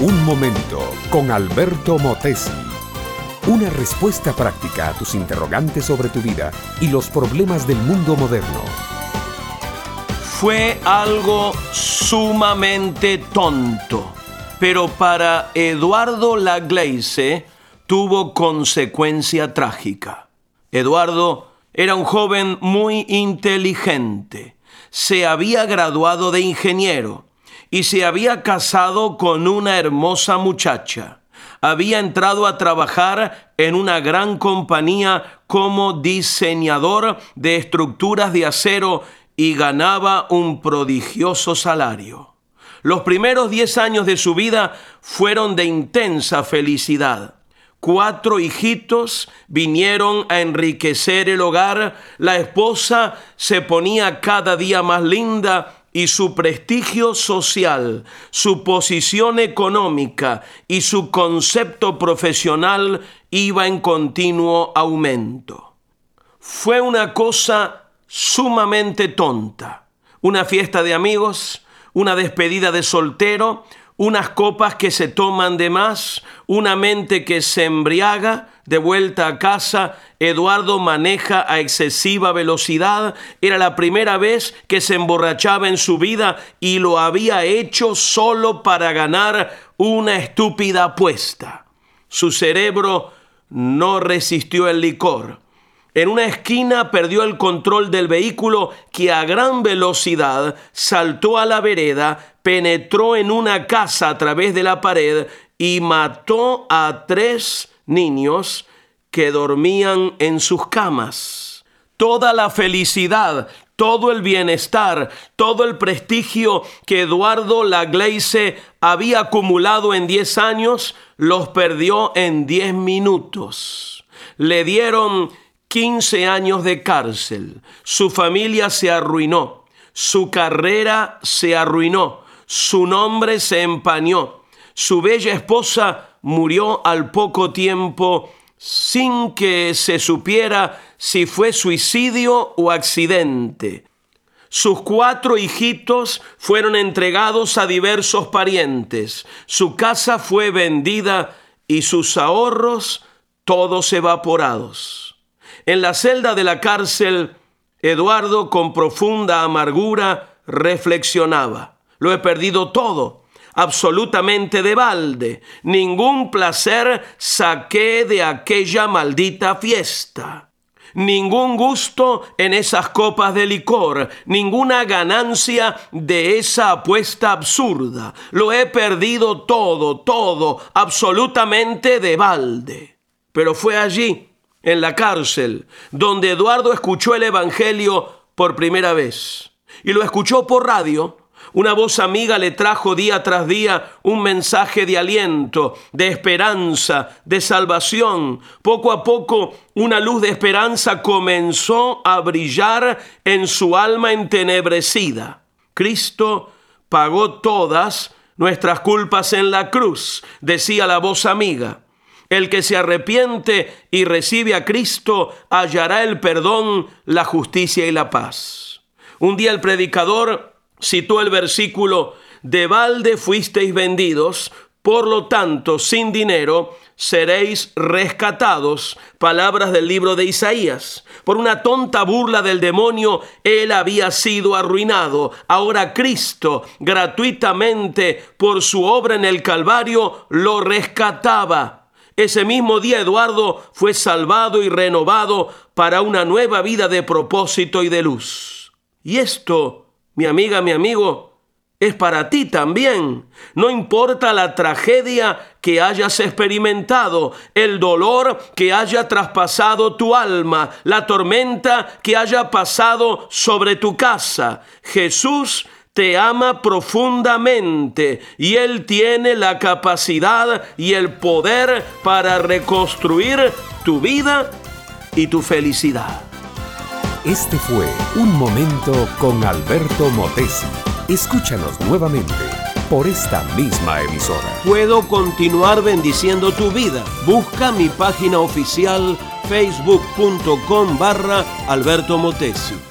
Un momento con Alberto Motesi. Una respuesta práctica a tus interrogantes sobre tu vida y los problemas del mundo moderno. Fue algo sumamente tonto, pero para Eduardo Lagleise tuvo consecuencia trágica. Eduardo era un joven muy inteligente. Se había graduado de ingeniero y se había casado con una hermosa muchacha. Había entrado a trabajar en una gran compañía como diseñador de estructuras de acero y ganaba un prodigioso salario. Los primeros diez años de su vida fueron de intensa felicidad. Cuatro hijitos vinieron a enriquecer el hogar, la esposa se ponía cada día más linda y su prestigio social, su posición económica y su concepto profesional iba en continuo aumento. Fue una cosa sumamente tonta. Una fiesta de amigos, una despedida de soltero, unas copas que se toman de más, una mente que se embriaga, de vuelta a casa, Eduardo maneja a excesiva velocidad, era la primera vez que se emborrachaba en su vida y lo había hecho solo para ganar una estúpida apuesta. Su cerebro no resistió el licor. En una esquina perdió el control del vehículo que a gran velocidad saltó a la vereda, penetró en una casa a través de la pared y mató a tres niños que dormían en sus camas. Toda la felicidad, todo el bienestar, todo el prestigio que Eduardo Lagleise había acumulado en diez años, los perdió en diez minutos. Le dieron 15 años de cárcel. Su familia se arruinó. Su carrera se arruinó. Su nombre se empañó. Su bella esposa murió al poco tiempo sin que se supiera si fue suicidio o accidente. Sus cuatro hijitos fueron entregados a diversos parientes. Su casa fue vendida y sus ahorros todos evaporados. En la celda de la cárcel, Eduardo con profunda amargura reflexionaba. Lo he perdido todo, absolutamente de balde. Ningún placer saqué de aquella maldita fiesta. Ningún gusto en esas copas de licor, ninguna ganancia de esa apuesta absurda. Lo he perdido todo, todo, absolutamente de balde. Pero fue allí en la cárcel, donde Eduardo escuchó el Evangelio por primera vez. Y lo escuchó por radio. Una voz amiga le trajo día tras día un mensaje de aliento, de esperanza, de salvación. Poco a poco una luz de esperanza comenzó a brillar en su alma entenebrecida. Cristo pagó todas nuestras culpas en la cruz, decía la voz amiga. El que se arrepiente y recibe a Cristo hallará el perdón, la justicia y la paz. Un día el predicador citó el versículo, de balde fuisteis vendidos, por lo tanto, sin dinero seréis rescatados. Palabras del libro de Isaías. Por una tonta burla del demonio, él había sido arruinado. Ahora Cristo, gratuitamente, por su obra en el Calvario, lo rescataba. Ese mismo día Eduardo fue salvado y renovado para una nueva vida de propósito y de luz. Y esto, mi amiga, mi amigo, es para ti también. No importa la tragedia que hayas experimentado, el dolor que haya traspasado tu alma, la tormenta que haya pasado sobre tu casa. Jesús te ama profundamente y Él tiene la capacidad y el poder para reconstruir tu vida y tu felicidad. Este fue Un Momento con Alberto Motesi. Escúchanos nuevamente por esta misma emisora. Puedo continuar bendiciendo tu vida. Busca mi página oficial facebook.com barra Alberto Motesi.